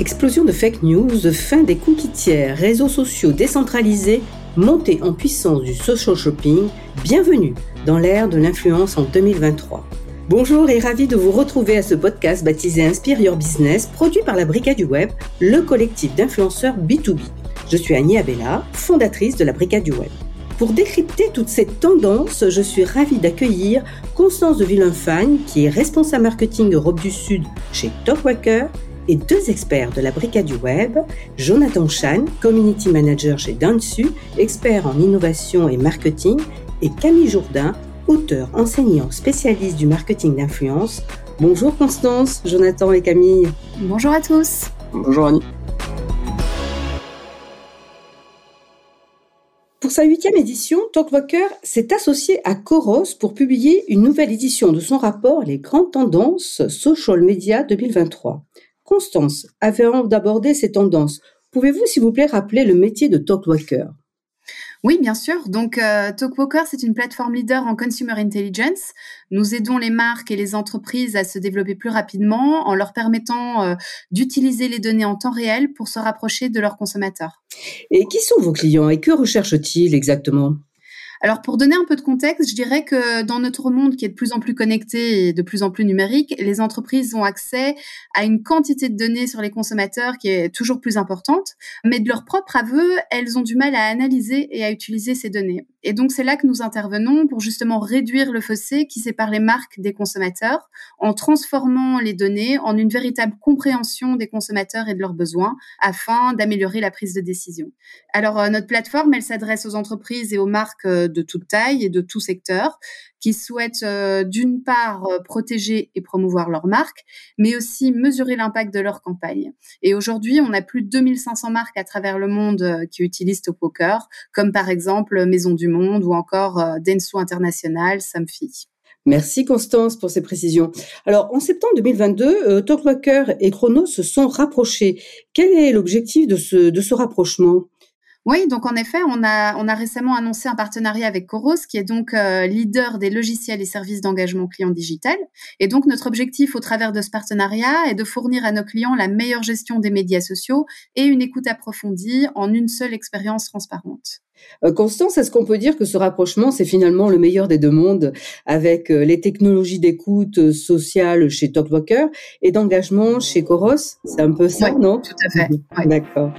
Explosion de fake news, fin des cookies tiers, réseaux sociaux décentralisés, montée en puissance du social shopping, bienvenue dans l'ère de l'influence en 2023. Bonjour et ravi de vous retrouver à ce podcast baptisé Inspire Your Business, produit par la Brigade du Web, le collectif d'influenceurs B2B. Je suis Annie Abella, fondatrice de la Brigade du Web. Pour décrypter toutes ces tendances, je suis ravie d'accueillir Constance de Villenfagne, qui est responsable marketing Europe du Sud chez Talkwaker et deux experts de la brigade du web, Jonathan Chan, community manager chez Dansu, expert en innovation et marketing, et Camille Jourdain, auteur, enseignant, spécialiste du marketing d'influence. Bonjour Constance, Jonathan et Camille. Bonjour à tous. Bonjour Annie. Pour sa huitième édition, Talkwalker s'est associé à Coros pour publier une nouvelle édition de son rapport Les grandes tendances social media 2023. Constance, avant d'aborder ces tendances, pouvez-vous s'il vous plaît rappeler le métier de Talkwalker oui, bien sûr. Donc, euh, Talkwalker, c'est une plateforme leader en consumer intelligence. Nous aidons les marques et les entreprises à se développer plus rapidement en leur permettant euh, d'utiliser les données en temps réel pour se rapprocher de leurs consommateurs. Et qui sont vos clients et que recherchent-ils exactement? Alors pour donner un peu de contexte, je dirais que dans notre monde qui est de plus en plus connecté et de plus en plus numérique, les entreprises ont accès à une quantité de données sur les consommateurs qui est toujours plus importante, mais de leur propre aveu, elles ont du mal à analyser et à utiliser ces données. Et donc c'est là que nous intervenons pour justement réduire le fossé qui sépare les marques des consommateurs en transformant les données en une véritable compréhension des consommateurs et de leurs besoins afin d'améliorer la prise de décision. Alors euh, notre plateforme, elle s'adresse aux entreprises et aux marques euh, de toute taille et de tout secteur qui souhaitent euh, d'une part euh, protéger et promouvoir leur marque, mais aussi mesurer l'impact de leur campagne. Et aujourd'hui, on a plus de 2500 marques à travers le monde euh, qui utilisent Poker, comme par exemple Maison du Monde ou encore Denso International, Samfi. Merci Constance pour ces précisions. Alors en septembre 2022, Talkwalker et Chronos se sont rapprochés. Quel est l'objectif de ce, de ce rapprochement? Oui, donc en effet, on a, on a récemment annoncé un partenariat avec Coros, qui est donc euh, leader des logiciels et services d'engagement client digital. Et donc notre objectif au travers de ce partenariat est de fournir à nos clients la meilleure gestion des médias sociaux et une écoute approfondie en une seule expérience transparente. Euh, Constance, est-ce qu'on peut dire que ce rapprochement, c'est finalement le meilleur des deux mondes avec euh, les technologies d'écoute sociale chez Talkwalker et d'engagement chez Coros? C'est un peu ça, non? Tout à fait. D'accord.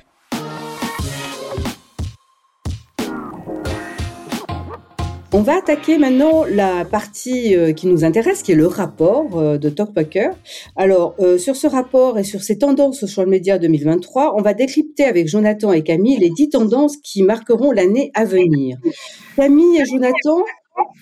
On va attaquer maintenant la partie euh, qui nous intéresse, qui est le rapport euh, de Talkpacker. Alors, euh, sur ce rapport et sur ces tendances social media 2023, on va décrypter avec Jonathan et Camille les dix tendances qui marqueront l'année à venir. Camille et Jonathan,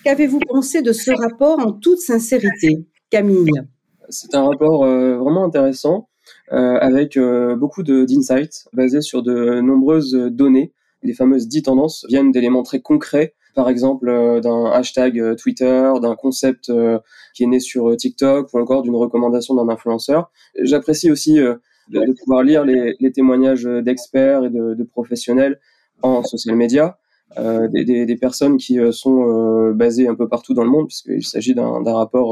qu'avez-vous pensé de ce rapport en toute sincérité Camille? C'est un rapport vraiment intéressant, avec beaucoup d'insights basés sur de nombreuses données. Les fameuses dix tendances viennent d'éléments très concrets par exemple euh, d'un hashtag euh, Twitter, d'un concept euh, qui est né sur TikTok ou encore d'une recommandation d'un influenceur. J'apprécie aussi de, pouvoir lire les, témoignages d'experts et de, professionnels en social media. des, personnes qui sont basées un peu partout dans le monde, puisqu'il s'agit d'un rapport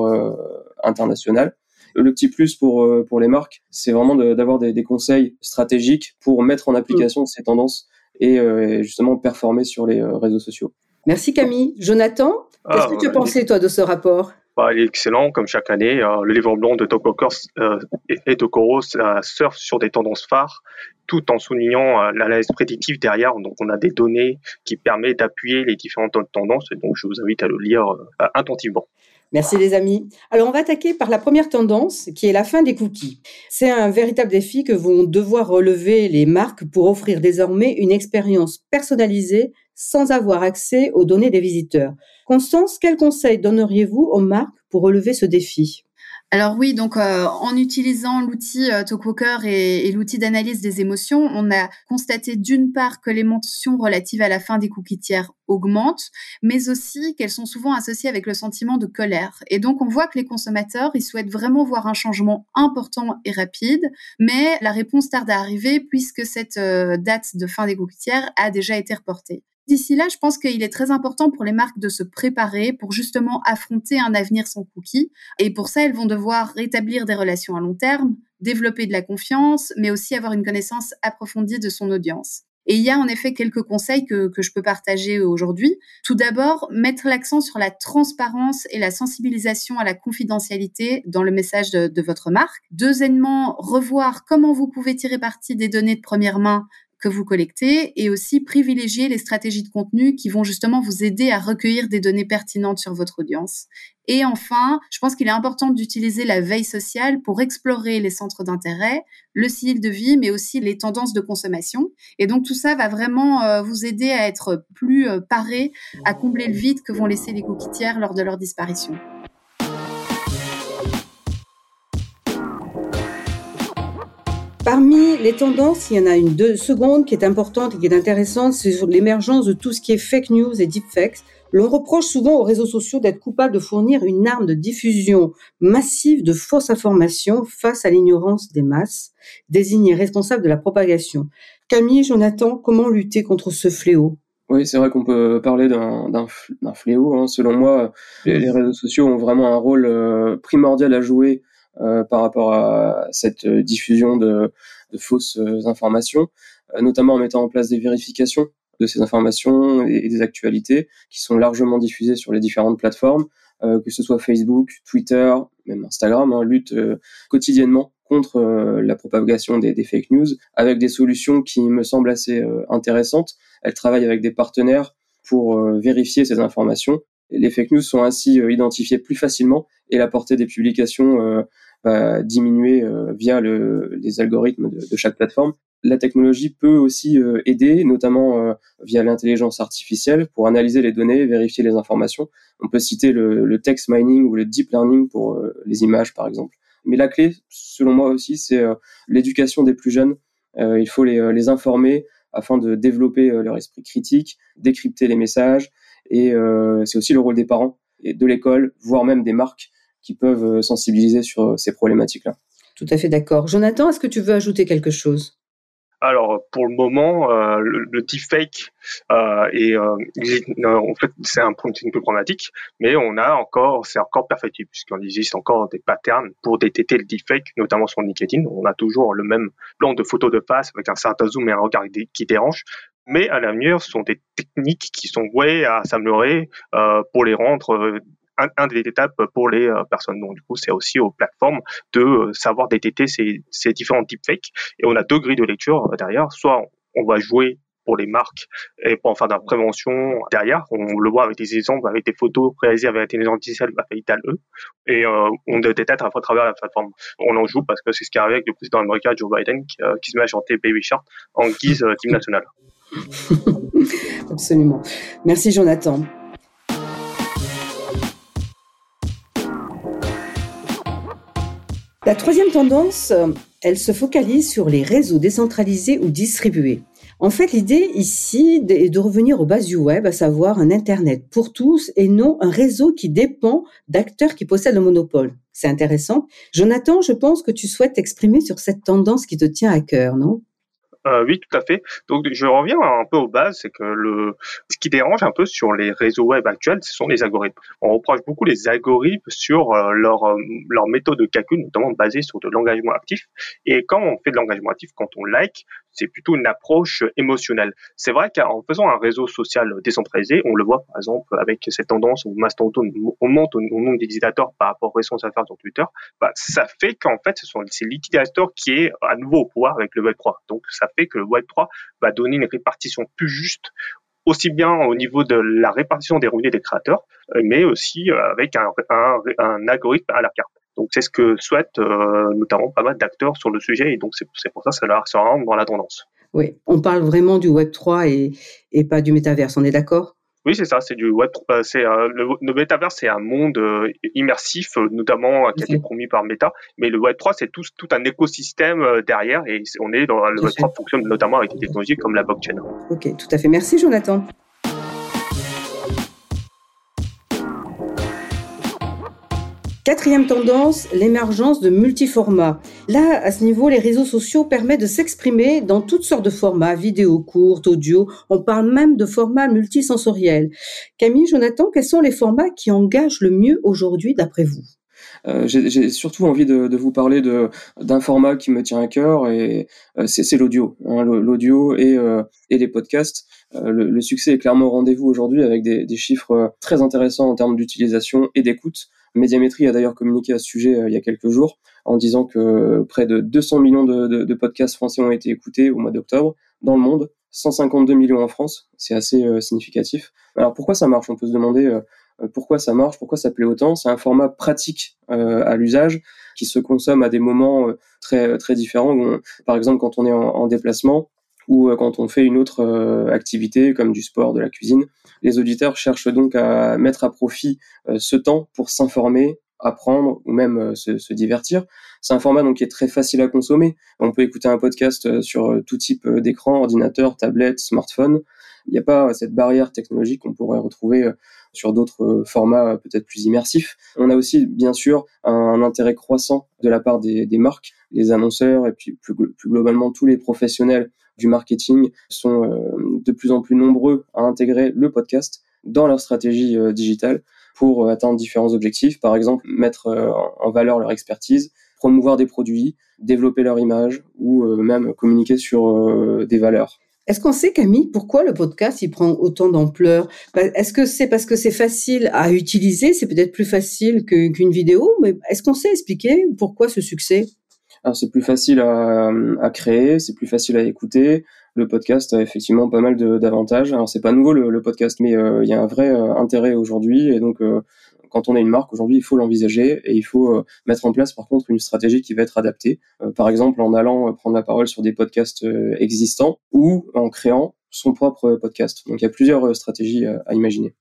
international. Le petit plus pour, pour les marques, c'est vraiment d'avoir des, conseils stratégiques pour mettre en application mmh. ces tendances et justement performer sur les réseaux sociaux. Merci Camille. Jonathan, qu'est-ce que tu as pensé toi de ce rapport? Bah, il est excellent, comme chaque année. Euh, le livre blanc de Top euh, et Coros euh, surfe sur des tendances phares, tout en soulignant l'analyse prédictive derrière. Donc, on a des données qui permettent d'appuyer les différentes tendances. Et donc, je vous invite à le lire attentivement. Merci les amis. Alors on va attaquer par la première tendance qui est la fin des cookies. C'est un véritable défi que vont devoir relever les marques pour offrir désormais une expérience personnalisée sans avoir accès aux données des visiteurs. Constance, quels conseils donneriez-vous aux marques pour relever ce défi? Alors oui, donc euh, en utilisant l'outil euh, Talkwalker et, et l'outil d'analyse des émotions, on a constaté d'une part que les mentions relatives à la fin des cookies tiers augmentent, mais aussi qu'elles sont souvent associées avec le sentiment de colère. Et donc on voit que les consommateurs, ils souhaitent vraiment voir un changement important et rapide, mais la réponse tarde à arriver puisque cette euh, date de fin des cookies tiers a déjà été reportée. D'ici là, je pense qu'il est très important pour les marques de se préparer pour justement affronter un avenir sans cookies. Et pour ça, elles vont devoir rétablir des relations à long terme, développer de la confiance, mais aussi avoir une connaissance approfondie de son audience. Et il y a en effet quelques conseils que, je peux partager aujourd'hui. Tout d'abord, mettre l'accent sur la transparence et la sensibilisation à la confidentialité dans le message de, de votre marque. Deuxièmement, revoir comment vous pouvez tirer parti des données de première main que vous collectez et aussi privilégier les stratégies de contenu qui vont justement vous aider à recueillir des données pertinentes sur votre audience. Et enfin, je pense qu'il est important d'utiliser la veille sociale pour explorer les centres d'intérêt, le style de vie, mais aussi les tendances de consommation. Et donc tout ça va vraiment euh, vous aider à être plus euh, paré à combler le vide que vont laisser les coquitières lors de leur disparition. Parmi les tendances, il y en a une deux seconde qui est importante et qui est intéressante, c'est sur l'émergence de tout ce qui est fake news et deepfakes. L'on reproche souvent aux réseaux sociaux d'être coupables de fournir une arme de diffusion massive de fausses informations face à l'ignorance des masses, désignés responsables de la propagation. Camille, Jonathan, comment lutter contre ce fléau? Oui, c'est vrai qu'on peut parler d'un fléau. Hein. Selon moi, les, réseaux sociaux ont vraiment un rôle euh, primordial à jouer par rapport à cette diffusion de, de fausses informations, euh, notamment en mettant en place des vérifications de ces informations et, des actualités qui sont largement diffusées sur les différentes plateformes, euh, que ce soit Facebook, Twitter, même Instagram, hein, lutte quotidiennement contre la propagation des, fake news avec des solutions qui me semblent assez intéressantes. Elle travaille avec des partenaires pour vérifier ces informations. Les fake news sont ainsi identifiées plus facilement et la portée des publications va diminuer euh, via le, les algorithmes de, chaque plateforme. La technologie peut aussi euh, aider, notamment euh, via l'intelligence artificielle, pour analyser les données, vérifier les informations. On peut citer le, text mining ou le deep learning pour les images, par exemple. Mais la clé, selon moi aussi, c'est l'éducation des plus jeunes. il faut les, informer afin de développer leur esprit critique, décrypter les messages. Et c'est aussi le rôle des parents de l'école, voire même des marques, qui peuvent euh, sensibiliser sur euh, ces problématiques-là. Tout à fait d'accord. Jonathan, est-ce que tu veux ajouter quelque chose? Alors pour le moment, euh, le, deepfake euh, est, en fait c'est un point peu problématique, mais on a encore c'est encore perfectible puisqu'il existe encore des patterns pour détecter le deepfake, notamment sur LinkedIn. On a toujours le même plan de photo de face avec un certain zoom et un regard qui dérange. Mais à l'avenir, ce sont des techniques qui sont vouées à s'améliorer euh, pour les rendre un, un, des étapes pour les euh, personnes. Donc, du coup, c'est aussi aux plateformes de euh, savoir détecter ces, ces différents deepfakes. Et on a deux grilles de lecture euh, derrière. Soit on va jouer pour les marques et pour en faire de la prévention derrière. On le voit avec des exemples, avec des photos réalisées avec l'intelligence artificielle, avec E. Et euh, on détecte à, à travers la plateforme. On en joue parce que c'est ce qui arrive avec le président américain Joe Biden qui, qui se met à chanter Baby Shark en guise euh, team national. Absolument. Merci Jonathan. La troisième tendance, elle se focalise sur les réseaux décentralisés ou distribués. En fait, l'idée ici est de revenir aux bases du web, à savoir un Internet pour tous et non un réseau qui dépend d'acteurs qui possèdent le monopole. C'est intéressant. Jonathan, je pense que tu souhaites t'exprimer sur cette tendance qui te tient à cœur, non? Euh, oui, tout à fait. Donc, je reviens un peu aux bases, c'est que le, ce qui dérange un peu sur les réseaux web actuels, ce sont les algorithmes. On reproche beaucoup les algorithmes sur euh, leur, euh, leur méthode de calcul, notamment basée sur de l'engagement actif. Et quand on fait de l'engagement actif, quand on like, c'est plutôt une approche émotionnelle. C'est vrai qu'en faisant un réseau social décentralisé, on le voit par exemple avec cette tendance où Mastodon monte au, nombre d'utilisateurs par rapport aux récents affaires sur Twitter, bah, ça fait qu'en fait, ce sont c'est l'utilisateur qui est à nouveau au pouvoir avec le Web3. Donc, ça fait que le Web3 va donner une répartition plus juste aussi bien au niveau de la répartition des revenus des créateurs, mais aussi avec un, un, un algorithme à la carte. Donc c'est ce que souhaitent euh, notamment pas mal d'acteurs sur le sujet et donc c'est pour ça que ça, ça rentre dans la tendance. Oui, on parle vraiment du Web 3 et, et pas du métaverse, on est d'accord? Oui, c'est ça, c'est du web. Euh, c'est euh, le, le métaverse, c'est un monde euh, immersif, notamment qui a été promis par Meta. Mais le Web 3, c'est tout, tout un écosystème derrière, et on est dans le Web 3 fonctionne notamment avec des technologies comme la blockchain. Ok, tout à fait. Merci, Jonathan. Quatrième tendance, l'émergence de multiformats. Là, à ce niveau, les réseaux sociaux permettent de s'exprimer dans toutes sortes de formats, vidéo courte, audio. On parle même de formats multisensoriels. Camille, Jonathan, quels sont les formats qui engagent le mieux aujourd'hui d'après vous? Euh, j'ai surtout envie de, vous parler d'un format qui me tient à cœur et euh, c'est l'audio, hein, l'audio et, euh, et les podcasts. Le, le, succès est clairement au rendez-vous aujourd'hui avec des, des, chiffres très intéressants en termes d'utilisation et d'écoute. Médiamétrie a d'ailleurs communiqué à ce sujet il y a quelques jours en disant que près de 200 millions de, podcasts français ont été écoutés au mois d'octobre dans le monde, 152 millions en France, c'est assez significatif. Alors pourquoi ça marche? On peut se demander euh, pourquoi ça marche, pourquoi ça plaît autant? C'est un format pratique euh, à l'usage qui se consomme à des moments euh, très très différents. par exemple, quand on est en, déplacement ou quand on fait une autre activité comme du sport, de la cuisine, les auditeurs cherchent donc à mettre à profit ce temps pour s'informer, apprendre ou même se, se, divertir. C'est un format donc qui est très facile à consommer. On peut écouter un podcast sur tout type d'écran, ordinateur, tablette, smartphone. Il n'y a pas cette barrière technologique qu'on pourrait retrouver sur d'autres euh, formats euh, peut-être plus immersifs. On a aussi bien sûr un, intérêt croissant de la part des, marques, les annonceurs et puis plus, globalement tous les professionnels du marketing sont euh, de plus en plus nombreux à intégrer le podcast dans leur stratégie digitale pour atteindre différents objectifs, par exemple mettre en valeur leur expertise, promouvoir des produits, développer leur image ou même communiquer sur des valeurs. Est-ce qu'on sait, Camille, pourquoi le podcast il prend autant d'ampleur? Est-ce que c'est parce que c'est facile à utiliser? C'est peut-être plus facile qu'une vidéo, mais est-ce qu'on sait expliquer pourquoi ce succès? C'est plus facile à, créer, c'est plus facile à écouter. Le podcast a effectivement pas mal d'avantages. Alors c'est pas nouveau le, podcast, mais euh, il y a un vrai euh, intérêt aujourd'hui et donc euh, quand on a une marque aujourd'hui, il faut l'envisager et il faut mettre en place par contre une stratégie qui va être adaptée. Par exemple, en allant prendre la parole sur des podcasts existants ou en créant son propre podcast. Donc il y a plusieurs stratégies à imaginer.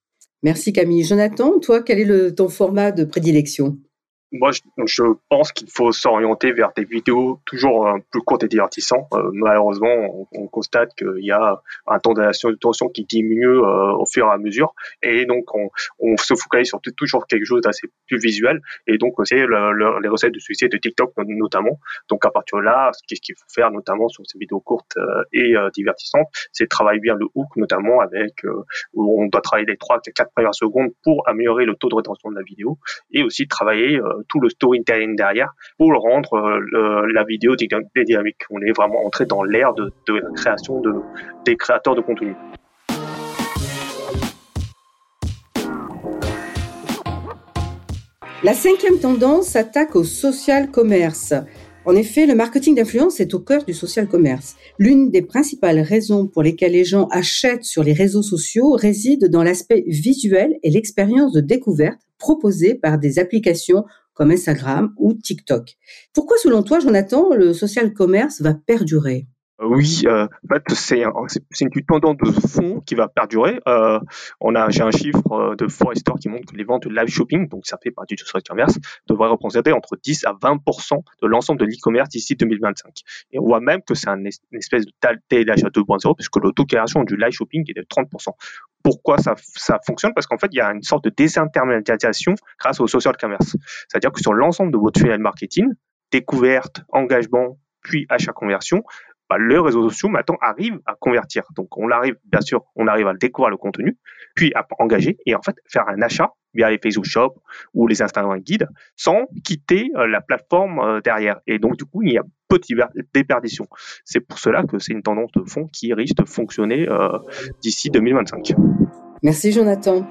Merci Camille. Jonathan, toi, quel est ton format de prédilection? Moi, je, pense qu'il faut s'orienter vers des vidéos toujours un plus courtes et divertissantes. Euh, malheureusement, on, constate qu'il y a un temps d'attention qui diminue euh, au fur et à mesure, et donc on, se focalise sur toujours quelque chose d'assez plus visuel. Et donc c'est le, les recettes de succès de TikTok notamment. Donc à partir de là, ce qu'il faut faire notamment sur ces vidéos courtes euh, et divertissantes, c'est travailler bien le hook, notamment avec où on doit travailler les 3 4 premières secondes pour améliorer le taux de rétention de la vidéo, et aussi travailler tout le storytelling derrière pour le rendre euh, la vidéo dynamique. On est vraiment entré dans l'ère de, la création de, des créateurs de contenu. La cinquième tendance s'attaque au social commerce. En effet, le marketing d'influence est au cœur du social commerce. L'une des principales raisons pour lesquelles les gens achètent sur les réseaux sociaux réside dans l'aspect visuel et l'expérience de découverte proposée par des applications comme Instagram ou TikTok. Pourquoi, selon toi, Jonathan, le social commerce va perdurer? Oui, euh, en fait, c'est une tendance de fond qui va perdurer. Euh, on a, j'ai un chiffre euh, de Forrester qui montre que les ventes de live shopping, donc ça fait partie du social commerce, devraient représenter entre 10 à 20% de l'ensemble de l'e-commerce d'ici 2025. Et on voit même que c'est une espèce de d'achat 2.0 puisque l'auto-création du live shopping est de 30% pourquoi ça, ça fonctionne? Parce qu'en fait, il y a une sorte de désintermédiation grâce au social commerce. C'est-à-dire que sur l'ensemble de votre funnel marketing, découverte, engagement, puis achat conversion, bah, le réseau social maintenant arrive à convertir. Donc on arrive, bien sûr, on arrive à découvrir le contenu, puis à engager et en fait faire un achat via les Facebook Shop ou les Instagram Guides sans quitter euh, la plateforme euh, derrière. Et donc du coup, il y a peu de déperdition. C'est pour cela que c'est une tendance de fond qui risque de fonctionner euh, d'ici 2025. Merci Jonathan.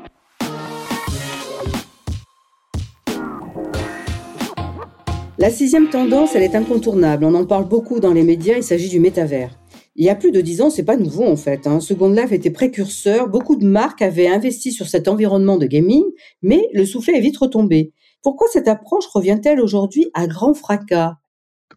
La sixième tendance, elle est incontournable. On en parle beaucoup dans les médias, il s'agit du métavers. Il y a plus de dix ans, c'est pas nouveau en fait. Hein. Second Life était précurseur, beaucoup de marques avaient investi sur cet environnement de gaming, mais le soufflet est vite retombé. Pourquoi cette approche revient-elle aujourd'hui à grand fracas?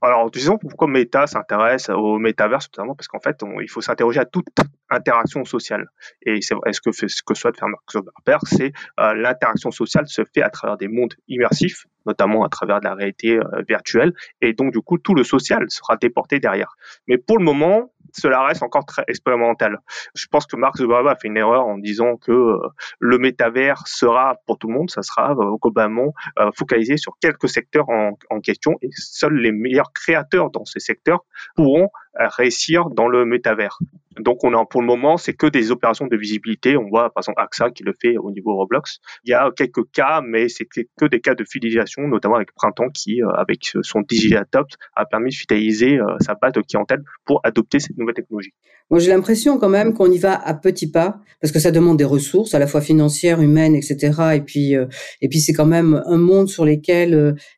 Alors, disons pourquoi Meta s'intéresse au métaverse, notamment parce qu'en fait, il faut s'interroger à toute interaction sociale. Et c'est ce que fait, ce que souhaite faire Mark Zuckerberg, c'est euh, l'interaction sociale se fait à travers des mondes immersifs, notamment à travers de la réalité euh, virtuelle, et donc du coup, tout le social sera déporté derrière. Mais pour le moment, cela reste encore très expérimental. Je pense que Mark Zuckerberg a fait une erreur en disant que euh, le métavers sera pour tout le monde, ça sera euh, globalement focalisé sur quelques secteurs en, en question et seuls les meilleurs créateurs dans ces secteurs pourront réussir dans le métavers. Donc on a pour le moment c'est que des opérations de visibilité. On voit par exemple AXA qui le fait au niveau Roblox. Il y a quelques cas, mais c'est que des cas de fidélisation, notamment avec Printemps qui avec son Digitadopt a permis de fidéliser sa base de clientèle pour adopter cette nouvelle technologie. Moi j'ai l'impression quand même qu'on y va à petits pas parce que ça demande des ressources à la fois financières, humaines, etc. Et puis et puis c'est quand même un monde sur les,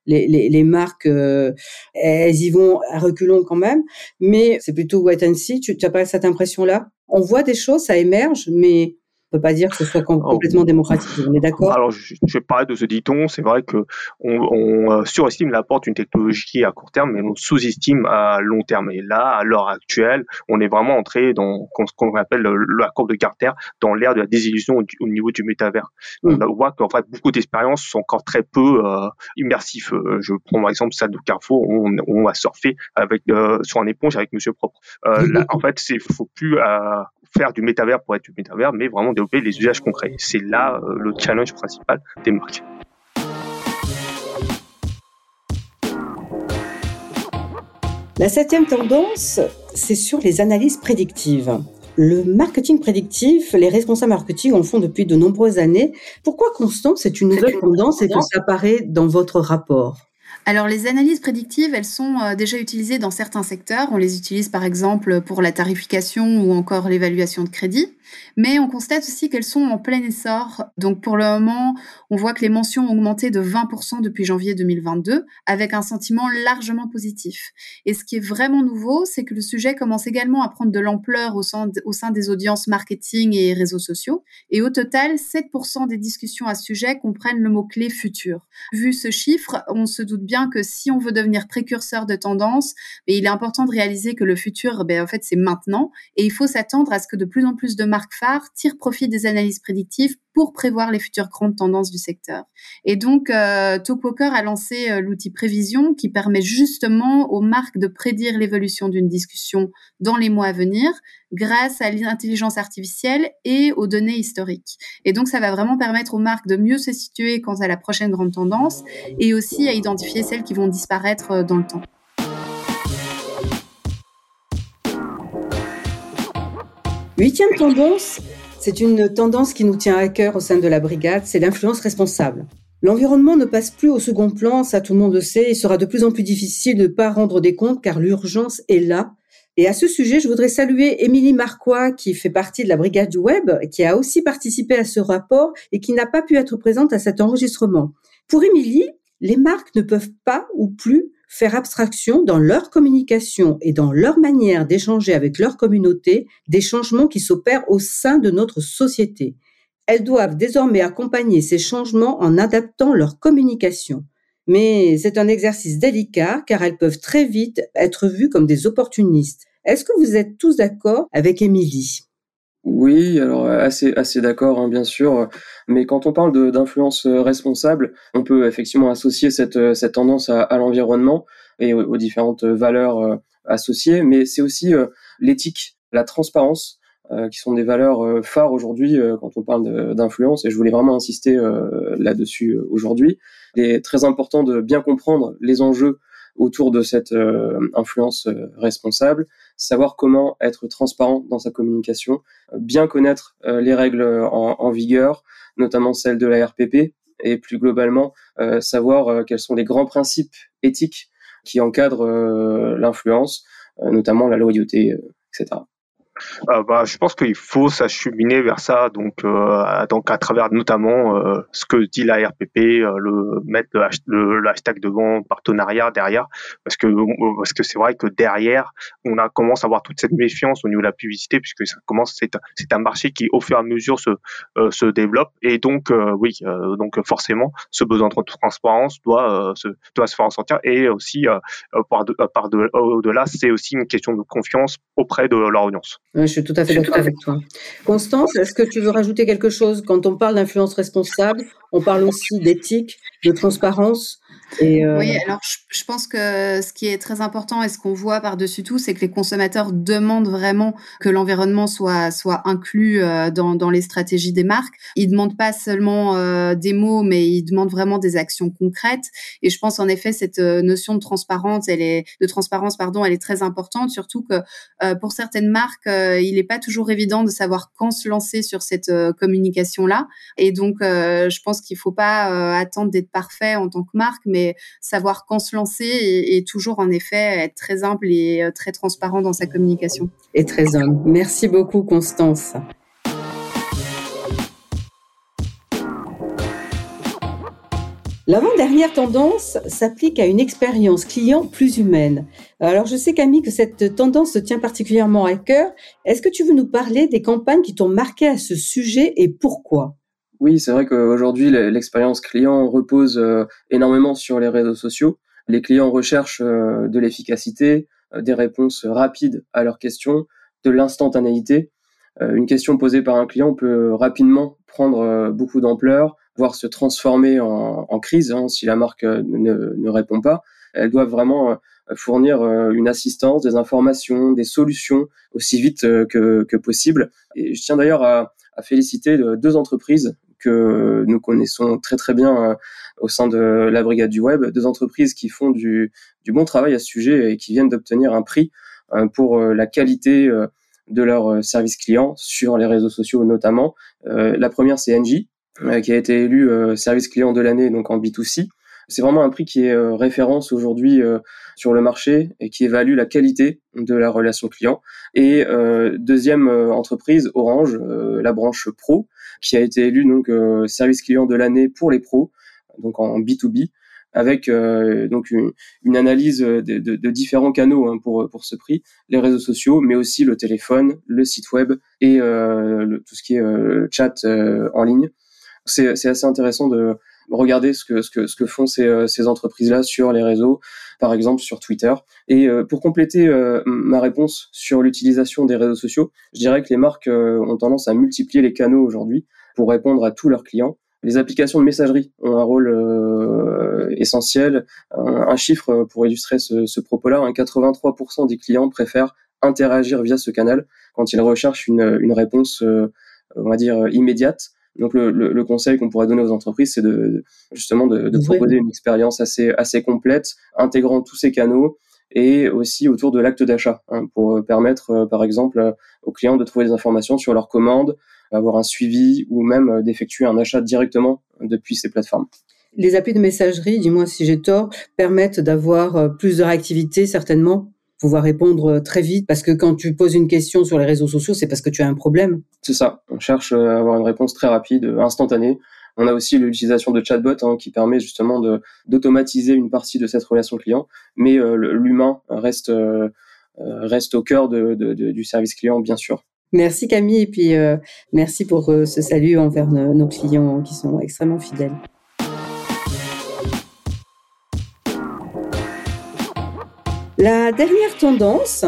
les marques elles y vont à reculons quand même, mais c'est plutôt wait and see. Tu n'as pas cette impression-là? On voit des choses, ça émerge, mais on peut pas dire que ce soit complètement démocratique. On est d'accord Alors, je, vais parler de ce dit-on. C'est vrai que on, on euh, surestime l'apport d'une technologie à court terme, mais on sous-estime à long terme. Et là, à l'heure actuelle, on est vraiment entré dans ce qu'on appelle la courbe de Carter, dans l'ère de la désillusion au, niveau du métavers. Hmm. On voit qu'en fait, beaucoup d'expériences sont encore très peu euh, immersifs. Euh, je prends par exemple ça de Carrefour, on, on a surfé avec euh, sur un éponge avec Monsieur Propre. là, en fait, c'est faut plus faire du métavers pour être du métavers, mais vraiment développer les usages concrets. C'est là euh, le challenge principal des marques. La septième tendance, c'est sur les analyses prédictives. Le marketing prédictif, les responsables marketing en font depuis de nombreuses années. Pourquoi constant c'est une nouvelle tendance et que ça apparaît dans votre rapport? Alors les analyses prédictives, elles sont euh, déjà utilisées dans certains secteurs. On les utilise par exemple pour la tarification ou encore l'évaluation de crédit. Mais on constate aussi qu'elles sont en plein essor. Donc pour le moment, on voit que les mentions ont augmenté de 20% depuis janvier 2022, avec un sentiment largement positif. Et ce qui est vraiment nouveau, c'est que le sujet commence également à prendre de l'ampleur au sein, des audiences marketing et réseaux sociaux. Et au total, 7% des discussions à sujet comprennent le mot-clé futur. Vu ce chiffre, on se doute bien que si on veut devenir précurseur de tendance, il est important de réaliser que le futur, ben, en fait, c'est maintenant. Et il faut s'attendre à ce que de plus en plus de marques marques phares tirent profit des analyses prédictives pour prévoir les futures grandes tendances du secteur. Et donc, euh, a lancé euh, l'outil Prévision qui permet justement aux marques de prédire l'évolution d'une discussion dans les mois à venir grâce à l'intelligence artificielle et aux données historiques. Et donc, ça va vraiment permettre aux marques de mieux se situer quant à la prochaine grande tendance et aussi à identifier celles qui vont disparaître euh, dans le temps. Huitième tendance, c'est une tendance qui nous tient à cœur au sein de la brigade, c'est l'influence responsable. L'environnement ne passe plus au second plan, ça tout le monde le sait, il sera de plus en plus difficile de ne pas rendre des comptes car l'urgence est là. Et à ce sujet, je voudrais saluer Émilie Marquois, qui fait partie de la brigade du web, qui a aussi participé à ce rapport et qui n'a pas pu être présente à cet enregistrement. Pour Émilie, les marques ne peuvent pas ou plus faire abstraction dans leur communication et dans leur manière d'échanger avec leur communauté des changements qui s'opèrent au sein de notre société. Elles doivent désormais accompagner ces changements en adaptant leur communication. Mais c'est un exercice délicat car elles peuvent très vite être vues comme des opportunistes. Est-ce que vous êtes tous d'accord avec Émilie? Oui, alors assez assez d'accord, hein, bien sûr. Mais quand on parle d'influence euh, responsable, on peut effectivement associer cette euh, cette tendance à, l'environnement et aux, différentes valeurs euh, associées. Mais c'est aussi l'éthique, la transparence, qui sont des valeurs phares aujourd'hui quand on parle d'influence. Et je voulais vraiment insister là-dessus aujourd'hui. Il est très important de bien comprendre les enjeux autour de cette influence responsable savoir comment être transparent dans sa communication, bien connaître euh, les règles en, vigueur, notamment celles de la RPP, et plus globalement euh, savoir euh, quels sont les grands principes éthiques qui encadrent l'influence, notamment la loyauté, etc. Euh, bah, je pense qu'il faut s'acheminer vers ça, donc euh, donc à travers notamment euh, ce que dit la RPP, le mettre le, hashtag devant partenariat derrière, parce que parce que c'est vrai que derrière on a commence à avoir toute cette méfiance au niveau de la publicité, puisque ça commence c'est c'est un marché qui au fur et à mesure se se développe, et donc oui donc forcément ce besoin de transparence doit se doit se faire ressentir, et aussi par de, par de, au-delà c'est aussi une question de confiance auprès de leur audience je suis tout à fait d'accord avec toi. Constance, est-ce que tu veux rajouter quelque chose? Quand on parle d'influence responsable, on parle aussi d'éthique, de transparence. Oui, alors je, pense que ce qui est très important et ce qu'on voit par-dessus tout, c'est que les consommateurs demandent vraiment que l'environnement soit, inclus dans, dans les stratégies des marques. Ils demandent pas seulement des mots, mais ils demandent vraiment des actions concrètes. Et je pense en effet cette notion de transparence, elle est de transparence, pardon, elle est très importante, surtout que pour certaines marques, il n'est pas toujours évident de savoir quand se lancer sur cette communication-là. Et donc, je pense qu'il faut pas attendre d'être parfait en tant que marque, mais savoir quand se lancer et, toujours en effet être très humble et euh, très transparent dans sa communication. Et très homme. Merci beaucoup Constance. L'avant-dernière tendance s'applique à une expérience client plus humaine. Alors je sais Camille que cette tendance se tient particulièrement à cœur. Est-ce que tu veux nous parler des campagnes qui t'ont marqué à ce sujet et pourquoi? Oui, c'est vrai qu'aujourd'hui, l'expérience client repose euh, énormément sur les réseaux sociaux. Les clients recherchent euh, de l'efficacité, euh, des réponses rapides à leurs questions, de l'instantanéité. Une question posée par un client peut rapidement prendre beaucoup d'ampleur, voire se transformer en, crise hein, si la marque ne, répond pas. Elles doivent vraiment fournir une assistance, des informations, des solutions aussi vite que, possible. Et je tiens d'ailleurs à féliciter deux entreprises que nous connaissons très très bien euh, au sein de la brigade du web, deux entreprises qui font du, bon travail à ce sujet et qui viennent d'obtenir un prix euh, pour euh, la qualité de leur service client sur les réseaux sociaux notamment. la première c'est NJ qui a été élu service client de l'année donc en B2C. C'est vraiment un prix qui est référence aujourd'hui sur le marché et qui évalue la qualité de la relation client. Et deuxième entreprise, Orange, la branche pro, qui a été élu donc euh, service client de l'année pour les pros, donc en B2B avec euh, donc une, analyse de, de, de, différents canaux hein, pour pour ce prix, les réseaux sociaux, mais aussi le téléphone, le site web et euh, tout ce qui est euh, chat en ligne. C'est assez intéressant de regarder ce que ce que ce que font ces ces entreprises là sur les réseaux, par exemple sur Twitter. Et pour compléter ma réponse sur l'utilisation des réseaux sociaux, je dirais que les marques ont tendance à multiplier les canaux aujourd'hui pour répondre à tous leurs clients. Les applications de messagerie ont un rôle euh, essentiel. Un, chiffre pour illustrer ce, propos-là, 83% hein, des clients préfèrent interagir via ce canal quand ils recherchent une, réponse, euh, on va dire, immédiate. Donc le, conseil qu'on pourrait donner aux entreprises, c'est de justement de, proposer une expérience assez assez complète, intégrant tous ces canaux et aussi autour de l'acte d'achat hein, pour permettre, euh, par exemple, aux clients de trouver des informations sur leurs commandes, avoir un suivi ou même euh, d'effectuer un achat directement depuis ces plateformes. Les applis de messagerie, dis-moi si j'ai tort, permettent d'avoir euh, plus de réactivité certainement pouvoir répondre euh, très vite parce que quand tu poses une question sur les réseaux sociaux, c'est parce que tu as un problème. C'est ça. On cherche à avoir une réponse très rapide, instantanée. On a aussi l'utilisation de chatbot hein, qui permet justement de d'automatiser une partie de cette relation client, mais l'humain reste reste au cœur de, de, du service client bien sûr. Merci Camille et puis euh, merci pour euh, ce salut envers nos, clients qui sont extrêmement fidèles. La dernière tendance,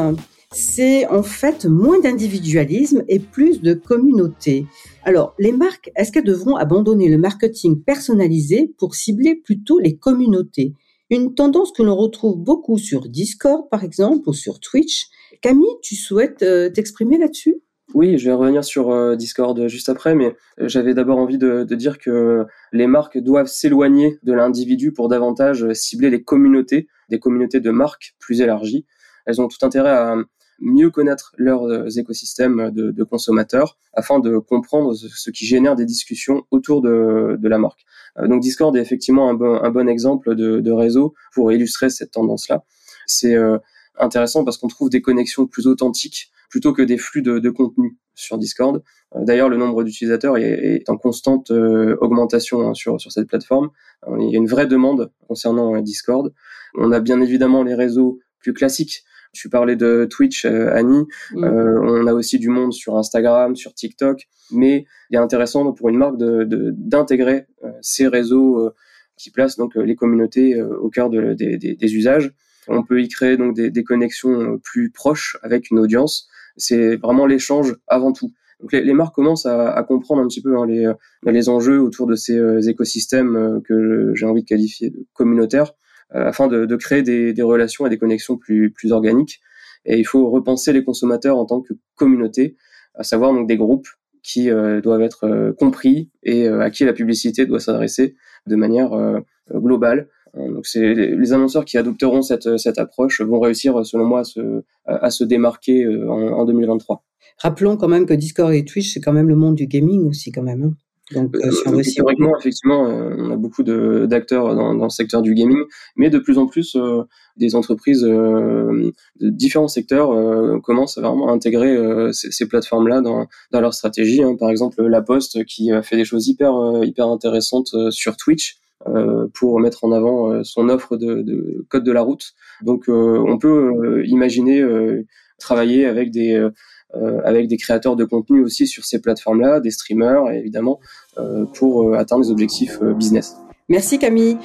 c'est en fait moins d'individualisme et plus de communauté. Alors, les marques, est-ce qu'elles devront abandonner le marketing personnalisé pour cibler plutôt les communautés? Une tendance que l'on retrouve beaucoup sur Discord, par exemple, ou sur Twitch. Camille, tu souhaites euh, t'exprimer là-dessus? Oui, je vais revenir sur euh, Discord juste après, mais euh, j'avais d'abord envie de, dire que les marques doivent s'éloigner de l'individu pour davantage cibler les communautés, des communautés de marques plus élargies. Elles ont tout intérêt à mieux connaître leurs euh, écosystèmes de, consommateurs afin de comprendre ce qui génère des discussions autour de, la marque. Donc Discord est effectivement un bon, un bon exemple de, réseau pour illustrer cette tendance-là. C'est intéressant parce qu'on trouve des connexions plus authentiques plutôt que des flux de, de contenu sur Discord. Euh, d'ailleurs, le nombre d'utilisateurs est, en constante euh, augmentation hein, sur, sur cette plateforme. Euh, il y a une vraie demande concernant Discord. On a bien évidemment les réseaux plus classiques. Tu parlais de Twitch, Annie. on a aussi du monde sur Instagram, sur TikTok. Mais il est intéressant pour une marque d'intégrer de, d'intégrer ces réseaux qui placent donc les communautés au cœur de, des, des, usages. On peut y créer donc des, des connexions plus proches avec une audience c'est vraiment l'échange avant tout. Donc les, marques commencent à, comprendre un petit peu hein, les, les enjeux autour de ces écosystèmes que j'ai envie de qualifier de communautaires, afin de, créer des, des, relations et des connexions plus, plus organiques. Et il faut repenser les consommateurs en tant que communauté, à savoir donc des groupes qui doivent être compris et à qui la publicité doit s'adresser de manière globale euh, donc c'est les annonceurs qui adopteront cette, cette approche vont réussir, selon moi, à se, à se démarquer euh, en, en 2023. Rappelons quand même que Discord et Twitch, c'est quand même le monde du gaming aussi, quand même. Hein. Donc, euh, euh effectivement, on a beaucoup d'acteurs dans, dans, le secteur du gaming, mais de plus en plus, euh, des entreprises euh, de différents secteurs commencent à vraiment intégrer ces, ces plateformes-là dans, dans leur stratégie. Hein. Par exemple, La Poste qui a fait des choses hyper hyper intéressantes sur Twitch. Euh, pour mettre en avant euh, son offre de, de, code de la route. Donc euh, on peut imaginer travailler avec des avec des créateurs de contenu aussi sur ces plateformes-là, des streamers évidemment, pour atteindre des objectifs business. Merci Camille.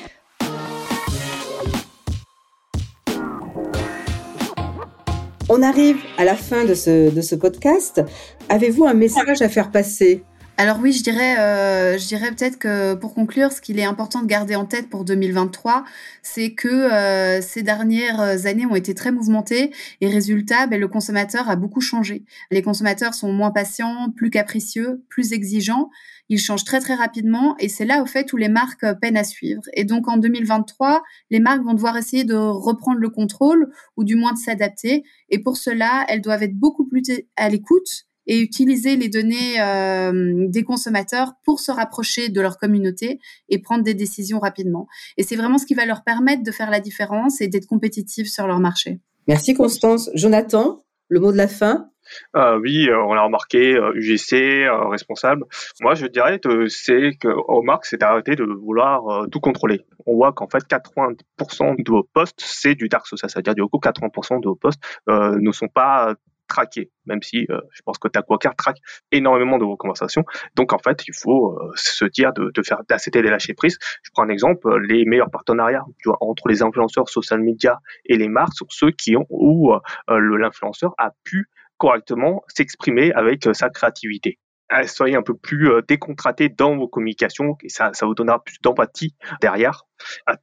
On arrive à la fin de ce, de ce podcast. Avez-vous un message à faire passer? Alors oui, je dirais, euh, je dirais peut-être que pour conclure, ce qu'il est important de garder en tête pour 2023, c'est que euh, ces dernières années ont été très mouvementées et résultat, ben, le consommateur a beaucoup changé. Les consommateurs sont moins patients, plus capricieux, plus exigeants. Ils changent très très rapidement et c'est là au fait où les marques peinent à suivre. Et donc en 2023, les marques vont devoir essayer de reprendre le contrôle ou du moins de s'adapter. Et pour cela, elles doivent être beaucoup plus à l'écoute et utiliser les données euh, des consommateurs pour se rapprocher de leur communauté et prendre des décisions rapidement. Et c'est vraiment ce qui va leur permettre de faire la différence et d'être compétitifs sur leur marché. Merci Constance. Jonathan, le mot de la fin? Euh, oui, euh, on l'a remarqué, UGC, responsable. Moi, je dirais que c'est que marques, c'est d'arrêter de vouloir tout contrôler. On voit qu'en fait, 80% de vos postes, c'est du dark social, c'est-à-dire du coup, 80% de vos postes ne sont pas traquer, même si euh, je pense que Quaker traque énormément de vos conversations. Donc en fait, il faut euh, se dire de, de faire d'accepter des lâcher prise. Je prends un exemple, euh, les meilleurs partenariats tu entre les influenceurs social media et les marques sont ceux qui ont où l'influenceur a pu correctement s'exprimer avec sa créativité soyez un peu plus euh, décontracté dans vos communications et ça, ça vous donnera plus d'empathie derrière.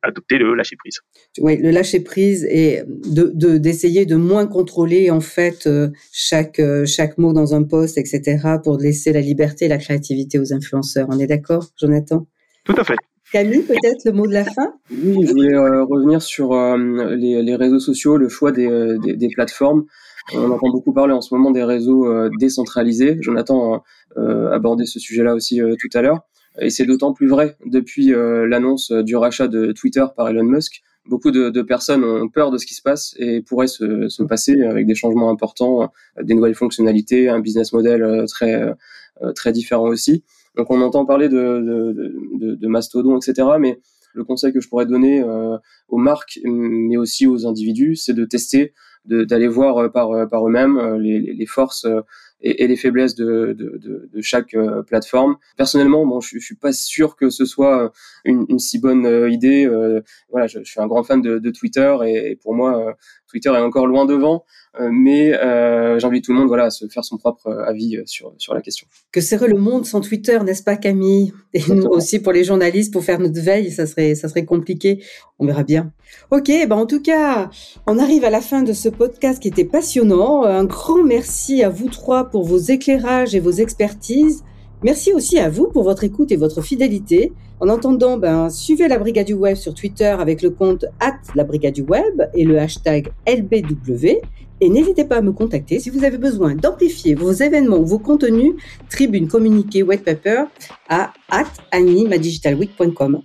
Adopter le lâcher prise. Oui, le lâcher prise et de d'essayer de, moins contrôler en fait euh, chaque euh, chaque mot dans un poste, etc. pour laisser la liberté et la créativité aux influenceurs. On est d'accord, Jonathan? Tout à fait. Camille, peut-être le mot de la fin? Oui, je voulais revenir sur les, les, réseaux sociaux, le choix des, des, des plateformes. On entend beaucoup parler en ce moment des réseaux euh, décentralisés. Jonathan a euh, abordé ce sujet-là aussi euh, tout à l'heure. Et c'est d'autant plus vrai depuis l'annonce du rachat de Twitter par Elon Musk. Beaucoup de, de, personnes ont peur de ce qui se passe et pourraient se, se passer avec des changements importants, des nouvelles fonctionnalités, un business model très très différent aussi. Donc on entend parler de, de, de, de mastodon, etc. Mais le conseil que je pourrais donner aux marques, mais aussi aux individus, c'est de tester d'aller voir euh, par, euh, par eux-mêmes euh, les, les, forces et, et, les faiblesses de, de, de, de chaque plateforme. Personnellement, bon, je, je suis pas sûr que ce soit une, une si bonne idée. voilà, je, je, suis un grand fan de, Twitter et, pour moi, Twitter est encore loin devant, mais euh, j'invite tout le monde voilà, à se faire son propre avis sur, sur la question. Que serait le monde sans Twitter, n'est-ce pas Camille? Et nous aussi pour les journalistes, pour faire notre veille, ça serait, ça serait compliqué. On verra bien. Ok, ben en tout cas, on arrive à la fin de ce podcast qui était passionnant. Un grand merci à vous trois pour vos éclairages et vos expertises. Merci aussi à vous pour votre écoute et votre fidélité. En attendant, ben, suivez la Brigade du Web sur Twitter avec le compte at la Brigade du Web et le hashtag LBW. Et n'hésitez pas à me contacter si vous avez besoin d'amplifier vos événements ou vos contenus, tribune, communiqué, white paper à at animadigitalweek.com.